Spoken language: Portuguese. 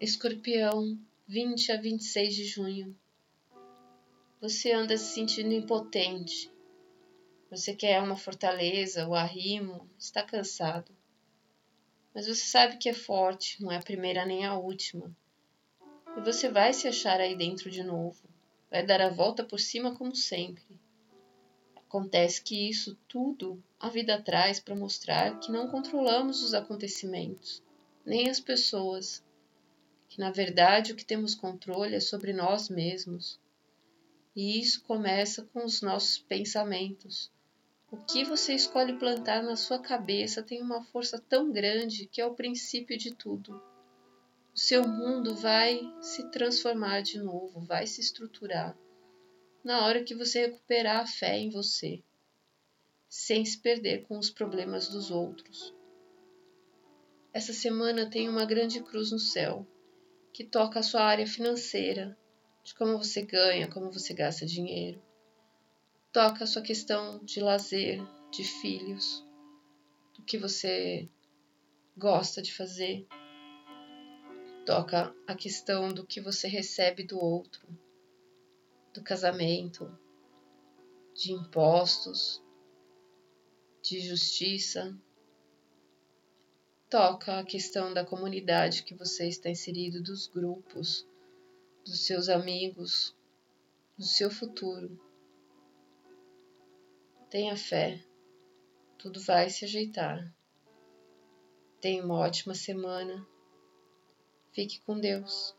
Escorpião, 20 a 26 de junho. Você anda se sentindo impotente. Você quer uma fortaleza, o arrimo, está cansado. Mas você sabe que é forte, não é a primeira nem a última. E você vai se achar aí dentro de novo. Vai dar a volta por cima como sempre. Acontece que isso tudo a vida traz para mostrar que não controlamos os acontecimentos, nem as pessoas, que na verdade o que temos controle é sobre nós mesmos. E isso começa com os nossos pensamentos. O que você escolhe plantar na sua cabeça tem uma força tão grande que é o princípio de tudo. O seu mundo vai se transformar de novo, vai se estruturar na hora que você recuperar a fé em você, sem se perder com os problemas dos outros. Essa semana tem uma grande cruz no céu, que toca a sua área financeira, de como você ganha, como você gasta dinheiro. Toca a sua questão de lazer, de filhos, do que você gosta de fazer. Toca a questão do que você recebe do outro do casamento, de impostos, de justiça. Toca a questão da comunidade que você está inserido, dos grupos, dos seus amigos, do seu futuro. Tenha fé, tudo vai se ajeitar. Tenha uma ótima semana. Fique com Deus.